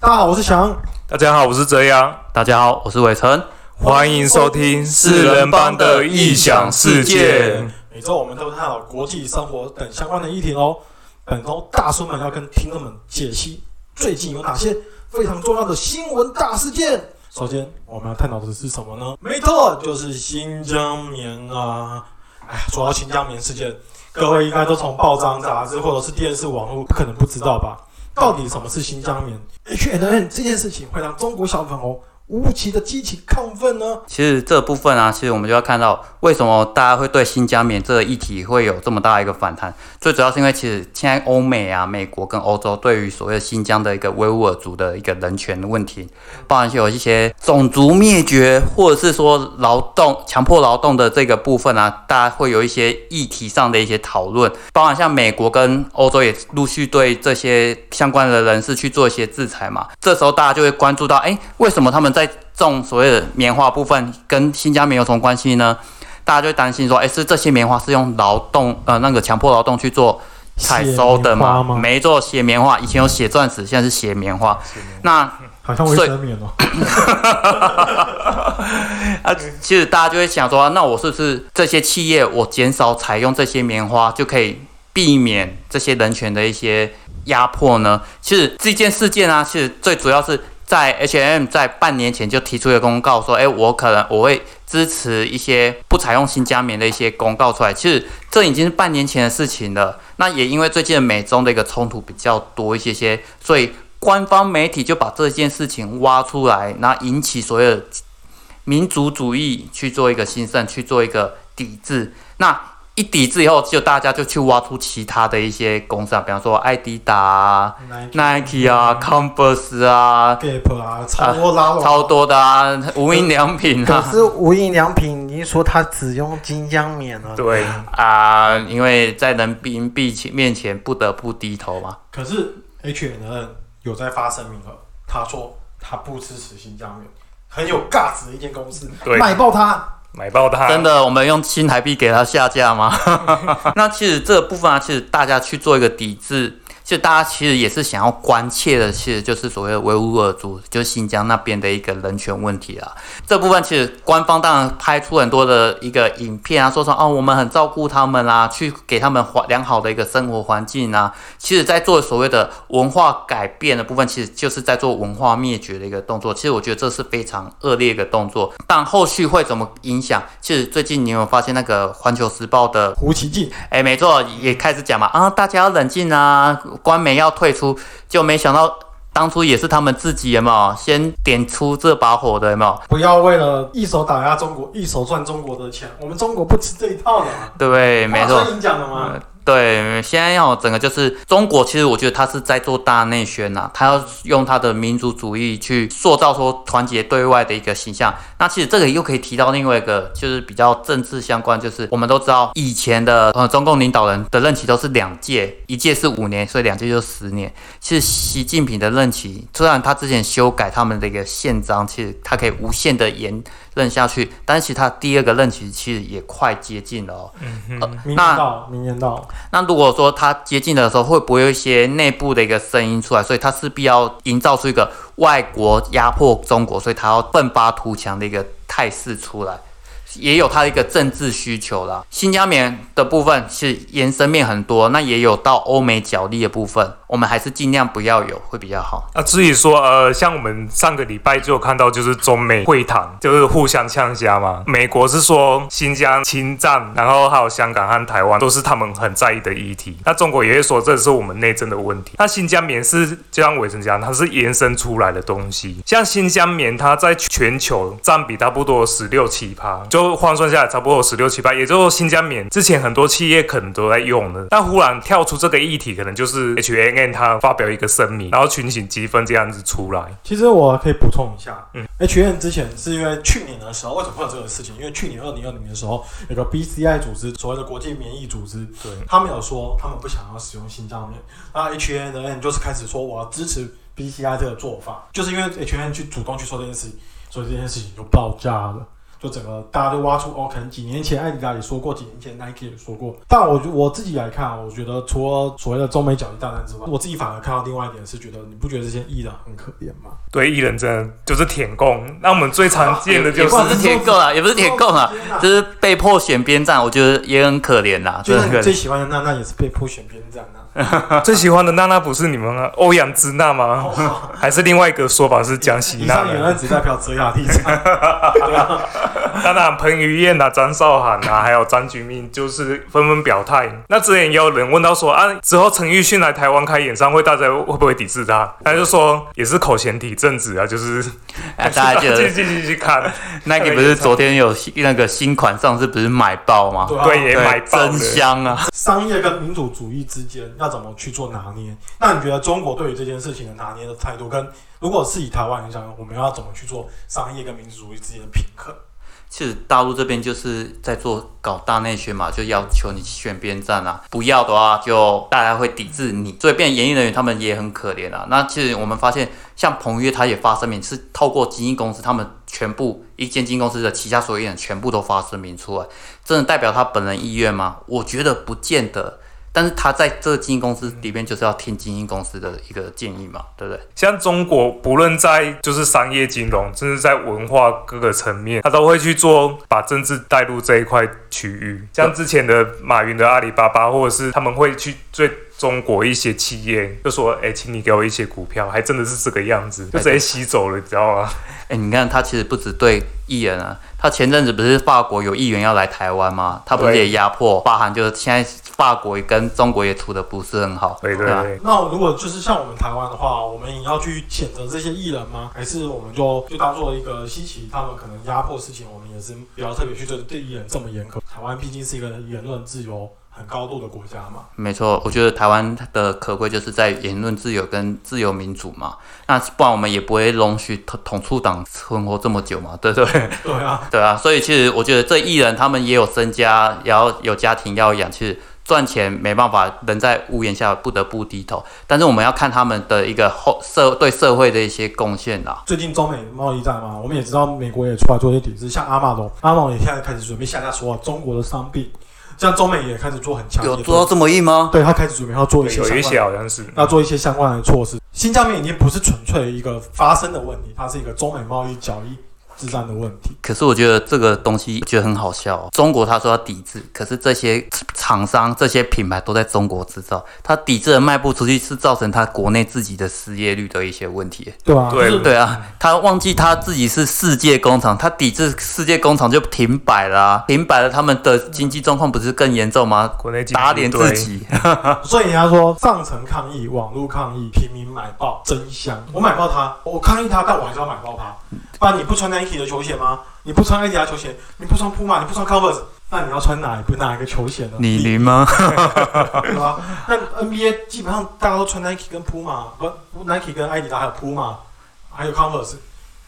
大家好，我是翔。大家好，我是泽阳。大家好，我是伟成。欢迎收听四人帮的异想世界。每周我们都探讨国际生活等相关的议题哦。本周大叔们要跟听众们解析最近有哪些非常重要的新闻大事件。首先，我们要探讨的是什么呢？没错，就是新疆棉啊。哎，说到新疆棉事件，各位应该都从报章、杂志或者是电视、网络，不可能不知道吧？到底什么是新疆棉？H&N 这件事情会让中国小粉红无期的激起亢奋呢？其实这部分啊，其实我们就要看到为什么大家会对新疆棉这个议题会有这么大一个反弹。最主要是因为其实现在欧美啊、美国跟欧洲对于所谓新疆的一个维吾尔族的一个人权的问题，包含有一些种族灭绝或者是说劳动强迫劳动的这个部分啊，大家会有一些议题上的一些讨论。包含像美国跟欧洲也陆续对这些相关的人士去做一些制裁嘛。这时候大家就会关注到，哎，为什么他们在种所谓的棉花部分跟新疆棉有什么关系呢？大家就会担心说，哎，是这些棉花是用劳动呃那个强迫劳动去做采收的吗？没做写棉花，以前有写钻石，现在是写棉花。那好像卫生棉哦。啊，其实大家就会想说，那我是不是这些企业我减少采用这些棉花，就可以避免这些人权的一些压迫呢？其实这件事件啊，其实最主要是。在 H&M 在半年前就提出一个公告，说，哎，我可能我会支持一些不采用新疆棉的一些公告出来。其实这已经是半年前的事情了。那也因为最近美中的一个冲突比较多一些些，所以官方媒体就把这件事情挖出来，然后引起所有的民族主义去做一个兴盛，去做一个抵制。那一抵制以后，就大家就去挖出其他的一些公司啊，比方说艾迪达啊、Nike 啊、Converse 啊、Gap 啊，超多啦，超多的啊，无印良品啊。可是无印良品，你说它只用金江棉了？对啊，因为在人民币前面前不得不低头嘛。可是 H&N 有在发声明了，他说他不支持新疆棉，很有 gas 的一间公司，卖爆它。买爆它！真的，我们用新台币给它下架吗？那其实这个部分啊，其实大家去做一个抵制。就大家其实也是想要关切的，其实就是所谓维吾尔族，就是新疆那边的一个人权问题啦。这部分其实官方当然拍出很多的一个影片啊，说说哦，我们很照顾他们啦，去给他们环良好的一个生活环境啊。其实，在做所谓的文化改变的部分，其实就是在做文化灭绝的一个动作。其实我觉得这是非常恶劣的动作。但后续会怎么影响？其实最近你有发现那个《环球时报》的胡奇进，哎，没错，也开始讲嘛，啊，大家要冷静啊。官媒要退出，就没想到当初也是他们自己有没有先点出这把火的有没有？不要为了一手打压中国，一手赚中国的钱，我们中国不吃这一套的。对，没错。你讲的吗？对，现在要整个就是中国，其实我觉得他是在做大内宣呐，他要用他的民族主义去塑造说团结对外的一个形象。那其实这个又可以提到另外一个，就是比较政治相关，就是我们都知道以前的呃中共领导人的任期都是两届，一届是五年，所以两届就十年。其实习近平的任期，虽然他之前修改他们的一个宪章，其实他可以无限的延。任下去，但是其实他第二个任期其实也快接近了哦。嗯哼，明年到，明年到。那如果说他接近的时候，会不会有一些内部的一个声音出来？所以他势必要营造出一个外国压迫中国，所以他要奋发图强的一个态势出来。也有它的一个政治需求啦。新疆棉的部分是延伸面很多，那也有到欧美角力的部分，我们还是尽量不要有会比较好。那至于说，呃，像我们上个礼拜就有看到，就是中美会谈，就是互相呛虾嘛。美国是说新疆侵占，然后还有香港和台湾都是他们很在意的议题。那中国也会说这是我们内政的问题。那新疆棉是就像伟成讲，它是延伸出来的东西。像新疆棉，它在全球占比差不多十六七趴，换算下来差不多十六七八，也就是新疆棉之前很多企业可能都在用的，但忽然跳出这个议题，可能就是 H N N 它发表一个声明，然后群情激愤这样子出来。其实我可以补充一下，嗯，H N 之前是因为去年的时候为什么会有这个事情？因为去年二零二零年的时候，有个 B C I 组织，所谓的国际免疫组织，对，他们有说他们不想要使用新疆棉，那 H N N 就是开始说我要支持 B C I 这个做法，就是因为 H N 去主动去说这件事情，所以这件事情就爆炸了。就整个大家都挖出哦，可能几年前艾迪达也说过，几年前 Nike 也说过。但我我自己来看啊，我觉得除了所谓的中美角力大战之外，我自己反而看到另外一点是觉得，你不觉得这些艺人很可怜吗？对，艺人真的就是舔供。那我们最常见的 就是是舔供啊，也不是舔供啊，就是被迫选边站，我觉得也很可怜啦，就。是你最喜欢的娜娜也是被迫选边站啊。最喜欢的娜娜不是你们啊，欧阳之娜吗？还是另外一个说法是江西娜以上言？论只代表泽雅立场。当然，彭于晏啊、张韶涵啊，还有张钧甯，就是纷纷表态。那之前也有人问到说啊，之后陈奕迅来台湾开演唱会，大家会不会抵制他？他就说也是口嫌体正直啊，就是啊大家记得继续继续看，Nike 不是昨天有那个新款上市，不是买爆吗？对啊，也买爆真。香啊！商业跟民主主义之间要怎么去做拿捏？那你觉得中国对于这件事情的拿捏的态度，跟如果是以台湾影响，我们要怎么去做商业跟民主主义之间的平衡？其实大陆这边就是在做搞大内宣嘛，就要求你选边站啊，不要的话就大家会抵制你，所以变演艺人员他们也很可怜啊。那其实我们发现，像彭于晏他也发声明，是透过经纪公司，他们全部一间经纪公司的旗下所有艺人全部都发声明出来，真的代表他本人意愿吗？我觉得不见得。但是他在这个经纪公司里面，就是要听经纪公司的一个建议嘛，对不对？像中国，不论在就是商业金融，甚至在文化各个层面，他都会去做把政治带入这一块区域。像之前的马云的阿里巴巴，或者是他们会去追中国一些企业，就说：“哎、请你给我一些股票。”还真的是这个样子，就直接吸走了，你知道吗？哎，你看他其实不止对艺人啊，他前阵子不是法国有议员要来台湾吗？他不是也压迫，包含就是现在法国跟中国也处的不是很好，吧对对对。那如果就是像我们台湾的话，我们也要去谴责这些艺人吗？还是我们就就当做一个稀奇，他们可能压迫事情，我们也是不要特别去对对艺人这么严苛。台湾毕竟是一个言论自由很高度的国家嘛。没错，我觉得台湾的可贵就是在言论自由跟自由民主嘛，那不然我们也不会容许统统促党存活这么久嘛，对不对？对啊，对啊，所以其实我觉得这艺人他们也有身家，也要有家庭要养，其实赚钱没办法，人在屋檐下不得不低头。但是我们要看他们的一个后社对社会的一些贡献啦。最近中美贸易战嘛，我们也知道美国也出来做一些抵制，像阿玛龙，阿玛龙也现在开始准备下架所有中国的商品，像中美也开始做很强的有做到这么硬吗？对他开始准备要做一些有一些好像是，要做一些相关的措施。新疆棉已经不是纯粹一个发生的问题，它是一个中美贸易角力之战的问题。可是我觉得这个东西觉得很好笑、哦。中国他说要抵制，可是这些厂商、这些品牌都在中国制造，他抵制了卖不出去，是造成他国内自己的失业率的一些问题。对啊、对对啊，他忘记他自己是世界工厂，他抵制世界工厂就停摆了、啊，停摆了，他们的经济状况不是更严重吗？国内经济打脸自己。所以人家说上层抗议、网络抗议、平民买爆真香。我买爆他，我抗议他，但我还是要买爆他。不然你不穿 Nike 的球鞋吗？你不穿 Adidas 球鞋，你不穿 Puma，你不穿 Converse，那你要穿哪哪一个球鞋呢？李宁吗？对吧？那 NBA 基本上大家都穿 Nike 跟 Puma，不不 Nike 跟艾迪达还有 Puma，还有 Converse，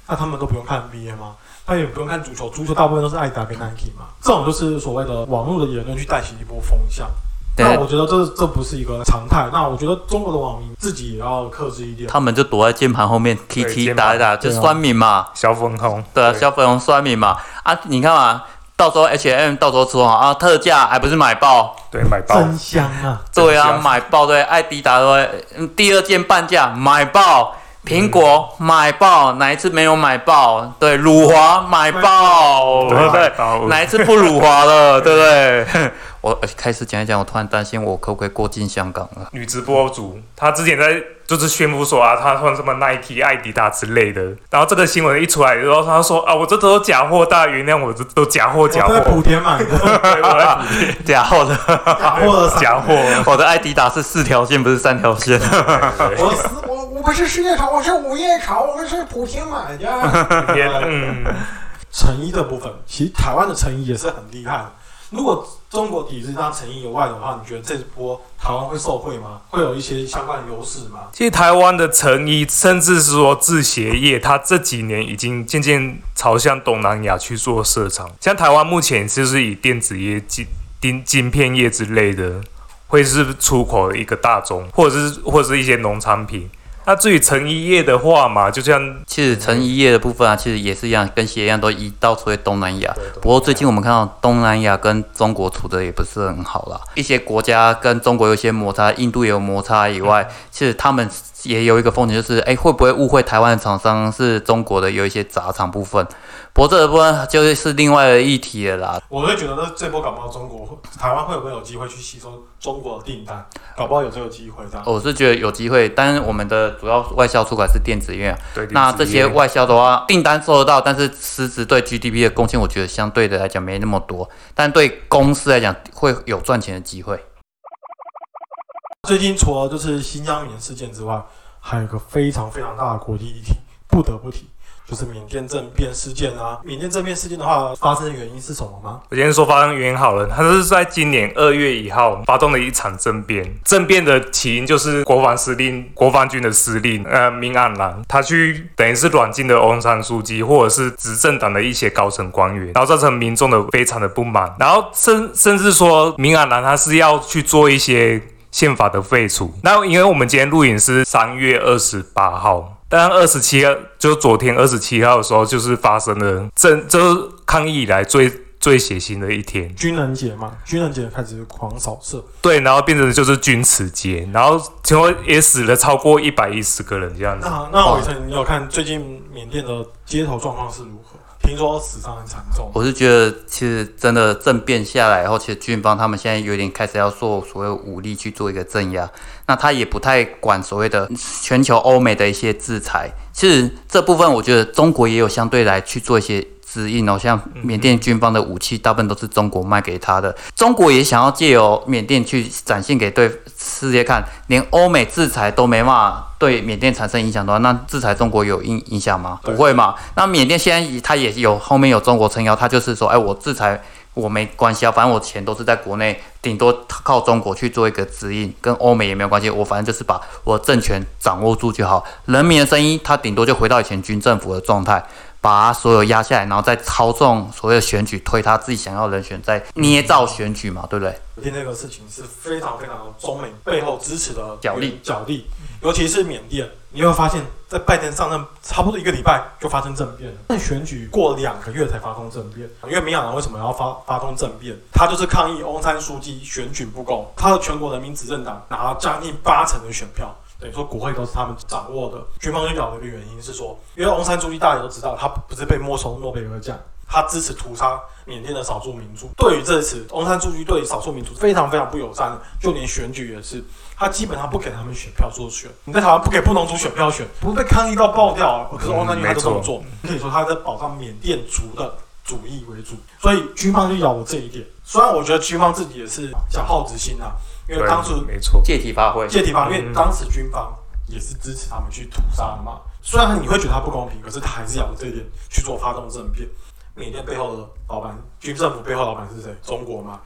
那他们都不用看 NBA 吗？他也不用看足球，足球大部分都是艾迪达跟 Nike 嘛。这种就是所谓的网络的言论去带起一波风向。对那我觉得这这不是一个常态。那我觉得中国的网民自己也要克制一点。他们就躲在键盘后面踢踢打一打，就酸民嘛。小粉红，对啊，消费红酸民嘛。啊，你看嘛，到时候 H&M 到时候出啊特价，还不是买爆？对买爆，真香啊！对啊，买爆对，艾迪达对，嗯第二件半价买爆，苹果买爆，哪一次没有买爆？对，辱华买爆，对不对？哪一次不辱华了，对不对？我呃开始讲一讲，我突然担心我可不可以过境香港了。女直播主，她之前在就是宣布说啊，她穿什么 Nike、艾迪达之类的，然后这个新闻一出来，然后她说啊，我这都假货，大家原谅我，这都假货，假货在莆，田买的，对，我在补贴假货的，假货，我的艾迪达是四条线，不是三条线。我我我不是世界潮，我是午夜潮，我是莆田买的。天，嗯，成衣的部分，其实台湾的成衣也是很厉害的。如果中国抵制它成衣以外的话，你觉得这波台湾会受惠吗？会有一些相关的优势吗？其实台湾的成衣，甚至是说制鞋业，它这几年已经渐渐朝向东南亚去做市场。像台湾目前就是以电子业、晶晶晶片业之类的，会是出口一个大宗，或者是或者是一些农产品。那至于成一叶的话嘛，就像其实成一叶的部分啊，其实也是一样，跟鞋一样，都移到所谓东南亚。不过最近我们看到东南亚跟中国处的也不是很好啦，一些国家跟中国有些摩擦，印度也有摩擦以外，其实他们也有一个风险，就是哎会不会误会台湾的厂商是中国的有一些杂厂部分？不过这个部分就是另外的议题了啦。我会觉得这波搞不好中国台湾会不会有机会去吸收中国的订单？搞不好有这个机会这样。我是觉得有机会，但是我们的主要外销出口是电子业，对那这些外销的话，订单收得到，但是实质对 GDP 的贡献，我觉得相对的来讲没那么多，但对公司来讲会有赚钱的机会。最近除了就是新疆棉事件之外，还有一个非常非常大的国际议题，不得不提，就是缅甸政变事件啊。缅甸政变事件的话，发生的原因是什么吗？我先说发生原因好了，它是在今年二月一号发动了一场政变。政变的起因就是国防司令、国防军的司令呃明安兰，他去等于是软禁的翁山书记或者是执政党的一些高层官员，然后造成民众的非常的不满，然后甚甚至说明安兰他是要去做一些宪法的废除。那因为我们今天录影是三月二十八号。但二十七号，就昨天二十七号的时候，就是发生了政，就是抗议以来最最血腥的一天。军人节嘛，军人节开始狂扫射，对，然后变成就是军词节，然后最后也死了超过一百一十个人这样子。那那伟成，你有看最近缅甸的街头状况是如何？听说死伤很惨重。我是觉得，其实真的政变下来以后，其实军方他们现在有点开始要做所谓武力去做一个镇压，那他也不太管所谓的全球欧美的一些制裁。其实这部分，我觉得中国也有相对来去做一些指引哦，像缅甸军方的武器，大部分都是中国卖给他的。中国也想要借由缅甸去展现给对世界看，连欧美制裁都没办法对缅甸产生影响的话，那制裁中国有影影响吗？不会嘛？那缅甸现在他也有后面有中国撑腰，他就是说，哎，我制裁我没关系啊，反正我钱都是在国内，顶多靠中国去做一个指引，跟欧美也没有关系，我反正就是把我政权掌握住就好，人民的声音，他顶多就回到以前军政府的状态。把他所有压下来，然后再操纵所谓的选举，推他自己想要的人选，再捏造选举嘛，对不对？缅甸这个事情是非常非常中美背后支持的角力角力，尤其是缅甸，你会发现在拜登上任差不多一个礼拜就发生政变了，但选举过两个月才发动政变。因为民党为什么要发发动政变？他就是抗议翁山书记选举不公，他的全国人民执政党拿了将近八成的选票。等于说国会都是他们掌握的。军方就讲的一个原因是说，因为翁山书记大家都知道，他不是被没收诺贝尔奖，他支持屠杀缅甸的少数民族。对于这次翁山书记对少数民族非常非常不友善，就连选举也是，他基本上不给他们选票做选。你在台湾不给布农族选票选，不是被抗议到爆掉啊？可是翁山书记他就这么做，可以说他在保障缅甸族的主义为主。所以军方就咬了这一点。虽然我觉得军方自己也是想耗子心啊。因为当初没错，借题发挥，借题发挥，因为当时军方也是支持他们去屠杀的嘛。虽然你会觉得他不公平，可是他还是咬着这一点去做发动政变。缅甸背后的老板，军政府背后老板是谁？中国吗？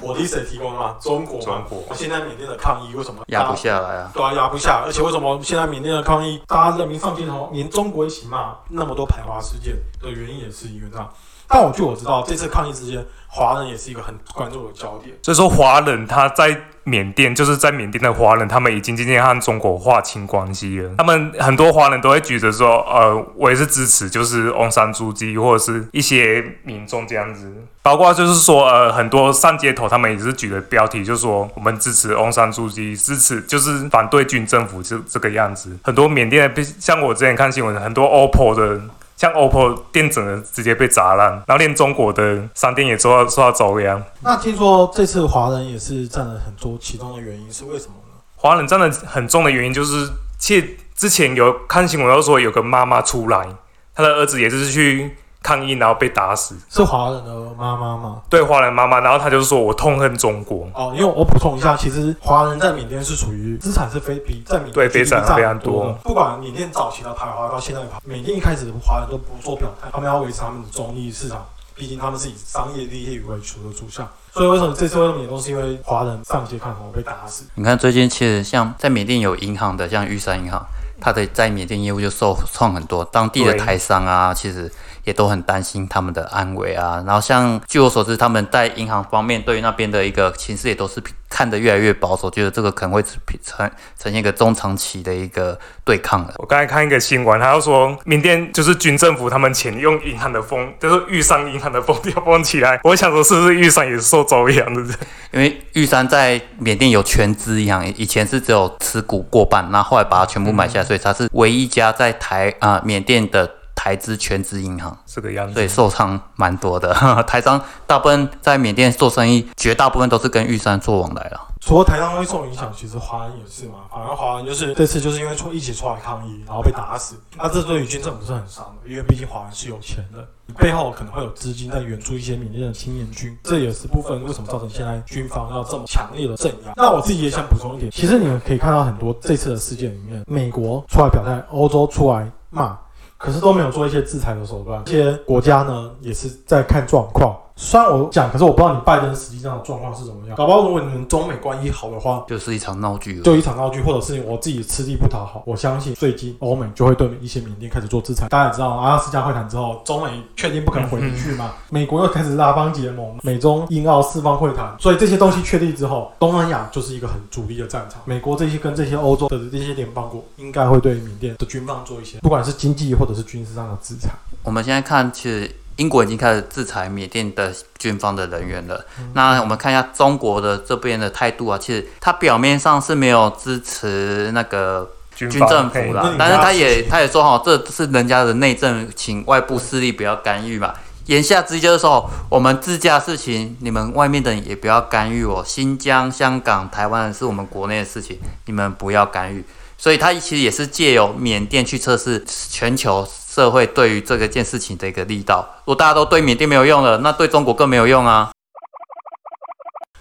火力谁提供的吗？中国中国。现在缅甸的抗议为什么压不下来啊？对啊，压不下。而且为什么现在缅甸的抗议，大家人民上街头，连中国一起骂，那么多排华事件的原因也是因为这样。但我据我知道，这次抗议之间，华人也是一个很关注的焦点。所以说，华人他在缅甸，就是在缅甸的华人，他们已经渐渐和中国划清关系了。他们很多华人都会举着说，呃，我也是支持，就是翁山书记或者是一些民众这样子。包括就是说，呃，很多上街头，他们也是举的标题，就说我们支持翁山书记，支持就是反对军政府这这个样子。很多缅甸的，像我之前看新闻，很多 OPPO 的。像 OPPO 电整的直接被砸烂，然后连中国的商店也受到受到遭殃。那听说这次华人也是占了很多，其中的原因是为什么呢？华人占的很重的原因就是，其实之前有看新闻都说有个妈妈出来，她的儿子也是去。抗议，然后被打死，是华人的妈妈吗？对，华人妈妈，然后他就说：“我痛恨中国。”哦，因为我补充一下，其实华人在缅甸是属于资产是非比在缅对非常非常多。不管缅甸早期的排华到现在的缅甸一开始华人都不做表态，他们要维持他们的中立市场，毕竟他们是以商业利益为主的主项。所以为什么这次会缅甸是因为华人上街抗洪被打死？你看最近其实像在缅甸有银行的，像玉山银行，它的在缅甸业务就受创很多，当地的台商啊，其实。也都很担心他们的安危啊。然后像据我所知，他们在银行方面对于那边的一个情势也都是看得越来越保守，觉得这个可能会呈呈呈现一个中长期的一个对抗了。我刚才看一个新闻，他要说缅甸就是军政府他们钱用银行的风，就是玉山银行的封条封起来。我想说是不是玉山也受遭殃的？因为玉山在缅甸有全资银行，以前是只有持股过半，那后来把它全部买下来，所以它是唯一一家在台啊、缅甸的台资全资银行。这个样子。所以受伤蛮多的。台商大部分在缅甸做生意，绝大部分都是跟玉山做往来了。除了台商会受影响，其实华人也是嘛。反而华人就是这次就是因为出一起出来抗议，然后被打死。那这对于军政府是很伤的，因为毕竟华人是有钱的，背后可能会有资金在援助一些缅甸的青年军，这也是部分为什么造成现在军方要这么强烈的镇压。那我自己也想补充一点，其实你们可以看到很多这次的事件里面，美国出来表态，欧洲出来骂。可是都没有做一些制裁的手段，这些国家呢也是在看状况。虽然我讲，可是我不知道你拜登实际上的状况是怎么样。搞不好如果你们中美关系好的话，就是一场闹剧了。就一场闹剧，或者是我自己吃力不讨好。我相信最近欧美就会对一些缅甸开始做制裁。大家也知道，阿拉斯加会谈之后，中美确定不可能回不去嘛？美国又开始拉帮结盟，美中英澳四方会谈，所以这些东西确立之后，东南亚就是一个很主力的战场。美国这些跟这些欧洲的这些联邦国，应该会对缅甸的军方做一些，不管是经济或者是军事上的制裁。我们现在看，其实英国已经开始制裁缅甸的军方的人员了。那我们看一下中国的这边的态度啊，其实他表面上是没有支持那个军军政府啦那你，啦但是他也他也说哈，这是人家的内政，请外部势力不要干预嘛。言下之意就是说，我们自家事情，你们外面的人也不要干预哦。新疆、香港、台湾是我们国内的事情，你们不要干预。所以，他其实也是借由缅甸去测试全球社会对于这个件事情的一个力道。如果大家都对缅甸没有用了，那对中国更没有用啊。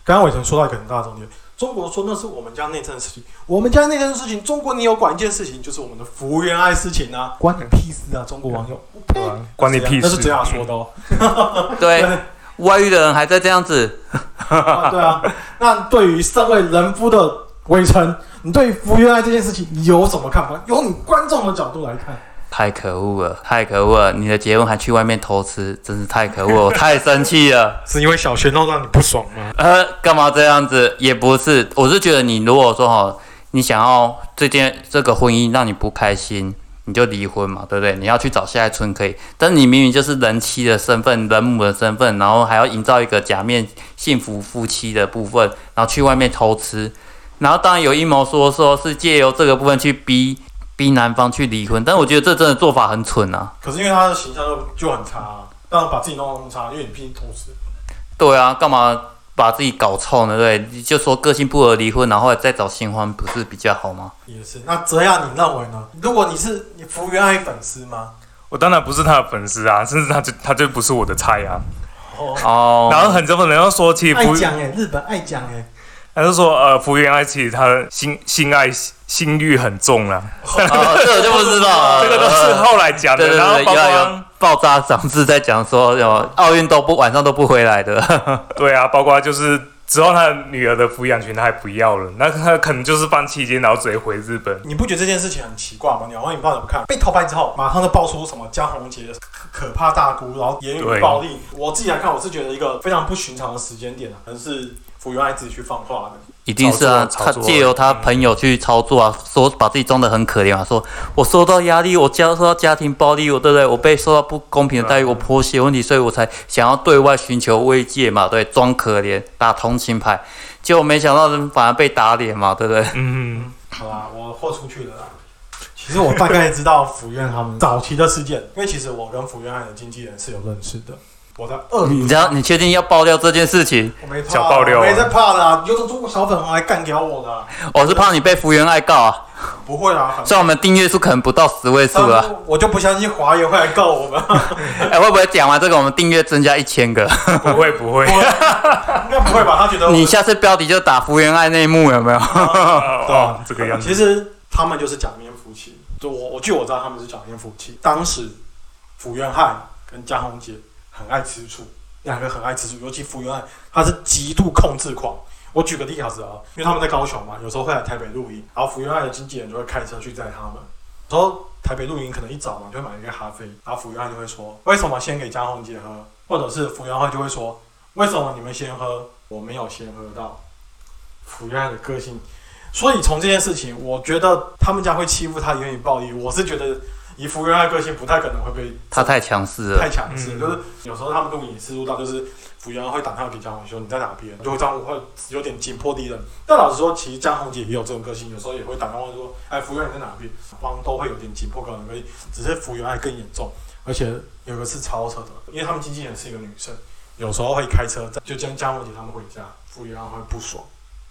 刚刚伟成说到一个很大的重点，中国说那是我们家内政的事情，我们家内政的事情，中国你有管一件事情，就是我们的服务员爱事情啊，关你屁事啊！中国网友？关你屁事！那是这样说的哦。对，外遇的人还在这样子，啊对啊，那对于身为人夫的伟成，你对于福原爱这件事情你有什么看法？由你观众的角度来看，太可恶了，太可恶了！你的结婚还去外面偷吃，真是太可恶了，我太生气了。是因为小鲜肉让你不爽吗？呃，干嘛这样子？也不是，我是觉得你如果说哈，你想要这件这个婚姻让你不开心，你就离婚嘛，对不对？你要去找下一村可以，但是你明明就是人妻的身份、人母的身份，然后还要营造一个假面幸福夫妻的部分，然后去外面偷吃，然后当然有阴谋说说是借由这个部分去逼逼男方去离婚，但我觉得这真的做法很蠢啊。可是因为他的形象就就很差、啊，当然把自己弄得那么差，因为你毕竟偷吃。对啊，干嘛把自己搞臭呢？对，你就说个性不合离婚，然后再找新欢，不是比较好吗？也是，那这样你认为呢？如果你是你福原爱粉丝吗？我当然不是他的粉丝啊，甚至他就他就不是我的菜啊。哦，哦，然后很多人要说，其实福，爱讲哎，日本爱讲哎，他就说呃，福原爱其实他的性性爱性欲很重啊，哦，这我就不知道了。这个都是后来讲的。对对对，然后包有有括爆炸长志在讲说，有奥运都不晚上都不回来的。对啊，包括就是之后他的女儿的抚养权他还不要了，那他可能就是放期间，然后直接回日本。你不觉得这件事情很奇怪吗？鸟王，你不知道怎么看？被偷拍之后，马上就爆出什么江宏杰的可怕大姑，然后言语暴力。我自己来看，我是觉得一个非常不寻常的时间点啊，可能是福原爱自己去放话的。一定是啊，他借由他朋友去操作啊，说把自己装的很可怜啊，说我受到压力，我家受到家庭暴力，我对不对？我被受到不公平的待遇，我婆媳问题，所以我才想要对外寻求慰藉嘛，对，装可怜打同情牌，结果没想到人反而被打脸嘛，对不对？嗯，好啦，我豁出去了啦。其实我大概知道福原他们 早期的事件，因为其实我跟福原爱的经纪人是有认识的。我在二零你知道你确定要爆料这件事情？我没怕小爆料啊我没在怕的啊，有种中国小粉红来干掉我的啊、我是怕你被福原爱告啊，不会啦，反虽然我们订阅数可能不到十位数正啊，我就不相信华爷会来告我们，哎、会不会讲完这个我们订阅增加一千个？不会不会，应该不会吧？他觉得我 你下次标题就打福原爱内幕有没有？哦对啊哦这个样子。其实他们就是假面夫妻，就我我据我知道他们是假面夫妻。当时福原爱跟江宏杰很爱吃醋，两个很爱吃醋，尤其福原爱她是极度控制狂。我举个例子啊，因为他们在高雄嘛，有时候会来台北露营，然后福原爱的经纪人就会开车去载他们。然后台北露营可能一早嘛就会买一个咖啡，然后福原爱就会说为什么先给江宏杰喝，或者是福原爱就会说为什么你们先喝，我没有先喝到。福原爱的个性。所以从这件事情，我觉得他们家会欺负他，言语暴力，我是觉得以福原爱个性，不太可能会被他太强势太，强势，嗯就是有时候他们录影是录到，就是福原爱会打电话给江宏说你在哪边，就会这样会有点紧迫敌人。但老实说，其实江宏杰也有这种个性，有时候也会打电话说，哎，福原爱你在哪边，方都会有点紧迫可能可以，只是福原爱更严重，而且有个是超车的，因为他们经纪人是一个女生，有时候会开车载就将江宏杰他们回家，福原爱会不爽，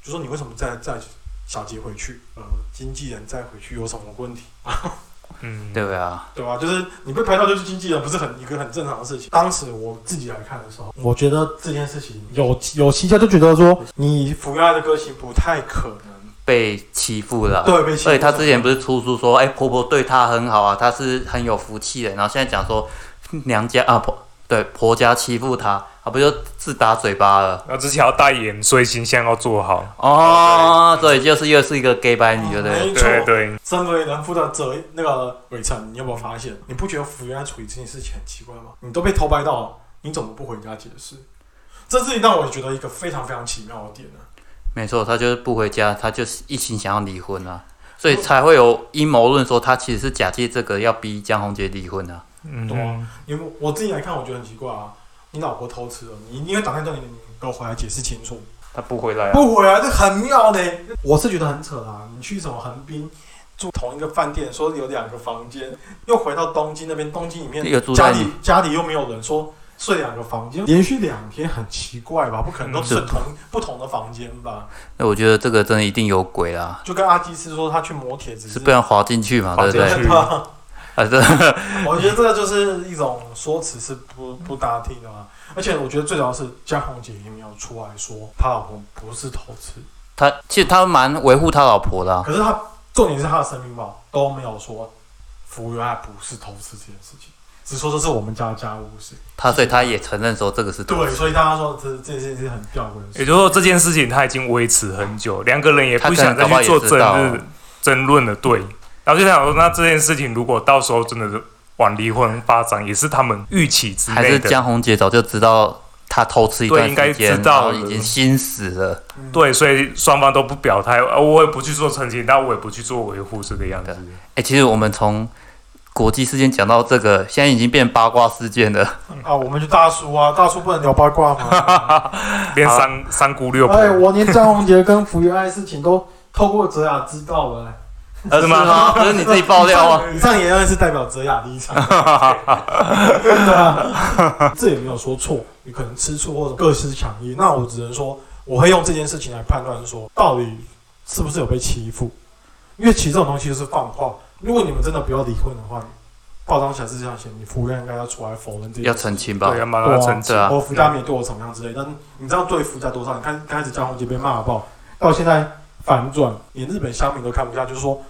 就说你为什么再再小杰回去？呃，经纪人再回去有什么问题？嗯，对啊，对吧？就是你被拍到就是经纪人，不是很一个很正常的事情。当时我自己来看的时候，我觉得这件事情有有蹊跷，就觉得说你福原爱的个性不太可能被欺负了。对被欺负。所以他之前不是出书说，哎、婆婆对他很好啊，她是很有福气的。然后现在讲说，娘家啊婆对婆家欺负她，啊不就自打嘴巴了？那之前要代言，所以形象要做好。哦，对就是又是一个 gay 白女，对不对？没错。对对，身为人夫的责那个伟成，你有没有发现？你不觉得福原爱处理这件事情很奇怪吗？你都被偷拍到了，你怎么不回家解释？这是让我觉得一个非常非常奇妙的点呢、没错，他就是不回家，他就是一心想要离婚啊，所以才会有阴谋论说他其实是假借这个要逼江宏杰离婚啊。嗯对啊因为我自己来看，我觉得很奇怪啊。你老婆偷吃了，你因为打电话叫你，你给我回来解释清楚。他不回来啊。不回来，这很妙呢。我是觉得很扯啊。你去什么横滨住同一个饭店，说有两个房间，又回到东京那边，东京里面又住家里家里又没有人，说睡两个房间，连续两天很奇怪吧？不可能都睡嗯同不同的房间吧？那我觉得这个真的一定有鬼啦，就跟阿基斯说他去磨铁子是不然滑进去嘛，对不对滑进去？对吧？啊，这 我觉得这个就是一种说辞是不不搭听的嘛。而且我觉得最主要是江宏杰也没有出来说他老婆不是偷吃，他其实他蛮维护他老婆的啊、可是他重点是他的声明稿都没有说服原爱不是偷吃这件事情，只说这是我们家的家务事。他所以他也承认说这个是对，所以大家说这这件事情很吊诡。也就是说，这件事情他已经维持很久，两个人也不想再去做争争论了，对。然后就想说，那这件事情如果到时候真的是往离婚发展，也是他们预期之内的还是。江宏杰早就知道他偷吃一段对应该时间，知道已经心死了。对，所以双方都不表态，呃我也不去做澄清，但我也不去做维护，这个样子。哎、其实我们从国际事件讲到这个，现在已经变八卦事件了。啊，我们就大叔啊，大叔不能聊八卦吗？变三三姑六婆，哎，我连张宏杰跟福原爱事情都透过泽雅知道了、欸。呃，是吗？不是你自己爆料啊？以上言论是代表泽雅立场。对啊，这也没有说错，你可能吃醋或者各施强硬。那我只能说，我会用这件事情来判断说，到底是不是有被欺负。因为其实这种东西就是放话。如果你们真的不要离婚的话，报章显示这样写，你福原应该要出来否认这件事要澄清吧对，？要马上澄清我福家没对我怎么样之类，但你知道对福家多少？你看刚开始江宏杰被骂爆，到现在反转，连日本乡民都看不下，就是说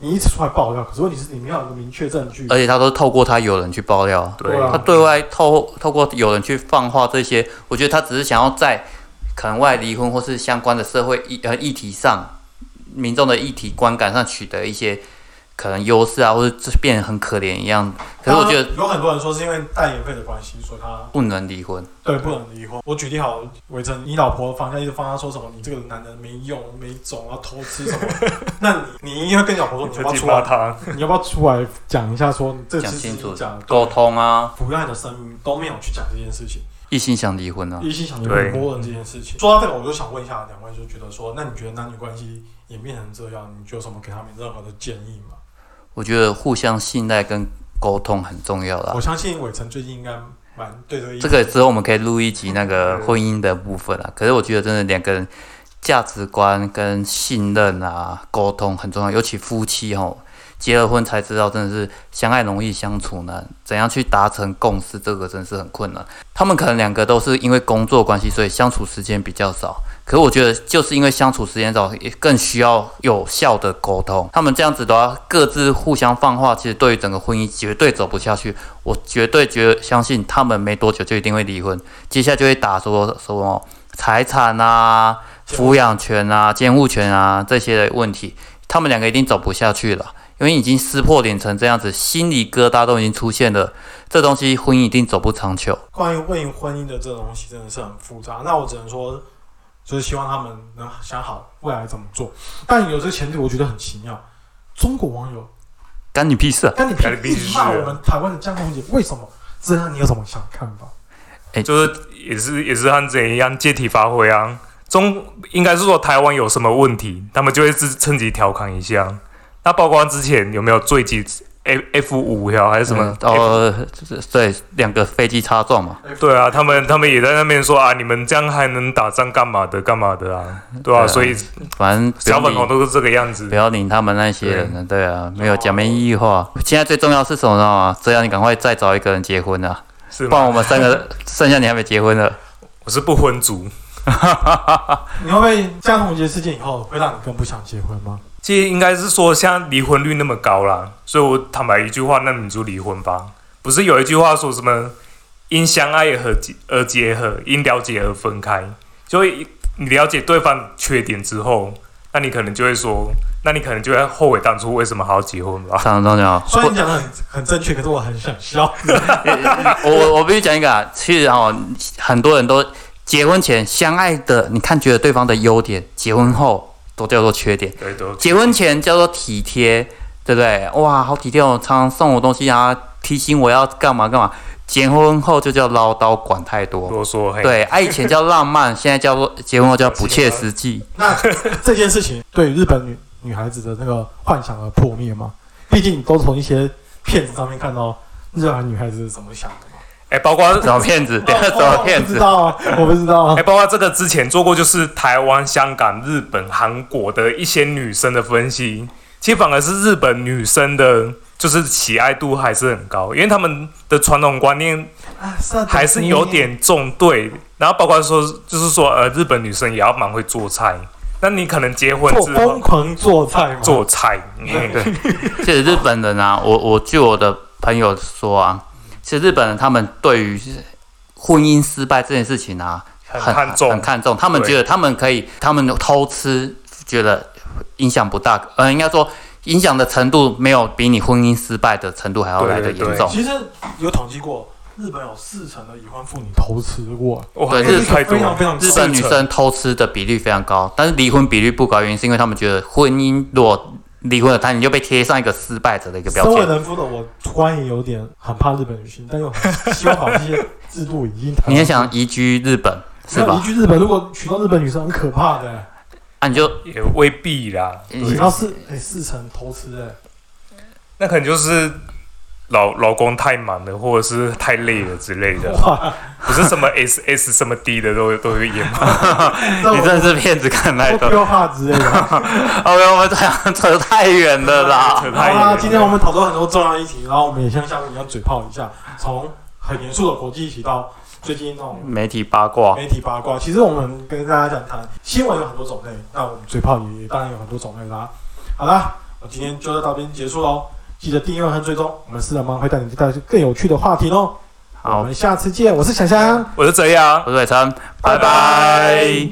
你一直出来爆料，可是问题是你没有一个明确证据。而且他都透过他有人去爆料，对对啊。他对外透透过有人去放话这些，我觉得他只是想要在可能外离婚或是相关的社会议呃议题上，民众的议题观感上取得一些可能优势啊，或者这变得很可怜一样。可是我觉得有很多人说是因为代言费的关系，所以他不能离婚，对不能离婚。我举例好，伟成，你老婆方向一直放他说什么，你这个男人没用、没种，要偷吃什么？那你你应该跟你老婆说，你要不要出来？骂他，你要不要出来讲一下说讲清楚讲沟。通啊，福原爱的声音都没有去讲这件事情。一心想离婚啊。一心想离婚默认这件事情。说到这个，我就想问一下两位，就觉得说，那你觉得男女关系演变成这样，你就有什么给他们任何的建议吗？我觉得互相信赖跟沟通很重要啦我。相信伟成最近应该蛮对这个意这个之后我们可以录一集那个婚姻的部分啊。可是我觉得真的两个人价值观跟信任啊，沟通很重要，尤其夫妻吼。结了婚才知道，真的是相爱容易相处难。怎样去达成共识，这个真是很困难。他们可能两个都是因为工作关系，所以相处时间比较少。可我觉得，就是因为相处时间少，也更需要有效的沟通。他们这样子的话，各自互相放话，其实对于整个婚姻绝对走不下去。我绝对觉得相信他们没多久就一定会离婚，接下来就会打说什么财产啊、抚养权啊、监护权啊这些的问题，他们两个一定走不下去了。因为已经撕破脸成这样子，心理疙瘩都已经出现了，这东西婚姻一定走不长久。关于关于婚姻的这东西真的是很复杂。那我只能说，就是希望他们能想好未来怎么做。但有这个前提，我觉得很奇妙，中国网友干你屁事啊！干你屁事骂我们台湾的江宏杰，为什么？这样你有什么想看法？就是也是也是和这一样借题发挥啊。中应该是说台湾有什么问题，他们就会自趁机调侃一下。那曝光之前有没有坠机 F F 五条还是什么？嗯哦，就是对，两个飞机擦撞嘛。对啊，他们他们也在那边说啊，你们这样还能打仗干嘛的干嘛的啊？对啊，所以反正小，粉红都是这个样子不。要理他们那些人。对啊，没有讲没意义话。现在最重要是什么呢？这样你赶快再找一个人结婚啊，是不然我？们三个 剩下你还没结婚的。我是不婚族。你会不会江宏杰事件以后会让你更不想结婚吗？其实应该是说，像离婚率那么高啦，所以我坦白一句话，那你就离婚吧。不是有一句话说什么“因相爱而结而结合，因了解而分开”？就会你了解对方缺点之后，那你可能就会说，那你可能就会后悔当初为什么还要结婚吧？常常讲，虽然你讲的很很正确，可是我很想笑。我我我必须讲一个啊，其实哦，很多人都结婚前相爱的，你看觉得对方的优点，结婚后都叫做缺点。对，都结婚前叫做体贴，对不对？哇，好体贴哦，常常送我东西啊，提醒我要干嘛干嘛。结婚后就叫唠叨，管太多。啰嗦。嘿，对，啊，以前叫浪漫，现在叫做结婚后叫不切实际。那这件事情对日本女女孩子的那个幻想而破灭吗？毕竟你都从一些片子上面看到日本女孩子是怎么想的嘛。哎，包括什么骗子？对，什么骗我不知？道啊，我不知道啊哎，。包括这个之前做过，就是台湾、香港、日本、韩国的一些女生的分析，其实反而是日本女生的，就是喜爱度还是很高，因为他们的传统观念还是有点重对，然后包括说，就是说，呃，日本女生也要蛮会做菜，那你可能结婚做之后疯狂做菜吗。做菜，嗯对，其实日本人啊，我我据我的朋友说啊，其实日本人他们对于婚姻失败这件事情啊，很很看重很，看重。他们觉得他们可以，他们偷吃，觉得影响不大。呃，应该说影响的程度没有比你婚姻失败的程度还要来的对对严重。其实有统计过，日本有四成的已婚妇女偷吃过，哇，对日非常非常日本女生偷吃的比率非常高，但是离婚比率不高，原因是因为他们觉得婚姻如果离婚了，他你就被贴上一个失败者的一个标身为签。人夫的我，突然也有点很怕日本女性，但又很希望把这些制度已经。你也想移居日本是吧移？居日本，如果娶到日本女生，很可怕的、欸。啊，你就也未必啦，你要是哎、四成投资哎、那可能就是老老公太忙了，或者是太累了之类的，哇，不是什么 S S 什么 D 的都都会演吗？你真的是骗子看来的。都丢话之类的。OK，我们这样 扯太远了啦。好啦，今天我们讨论很多重要议题，然后我们也像下面一样嘴炮一下，从很严肃的国际议题到最近那种媒体八卦，媒体八卦。其实我们跟大家讲谈新闻有很多种类，那我们嘴炮也当然有很多种类啦。好啦，我今天就到这边结束喽。记得订阅和追踪，我们四人帮会带你带去更有趣的话题哦。好我，们下次见，我是小香。我是泽阳。我是伟成，拜拜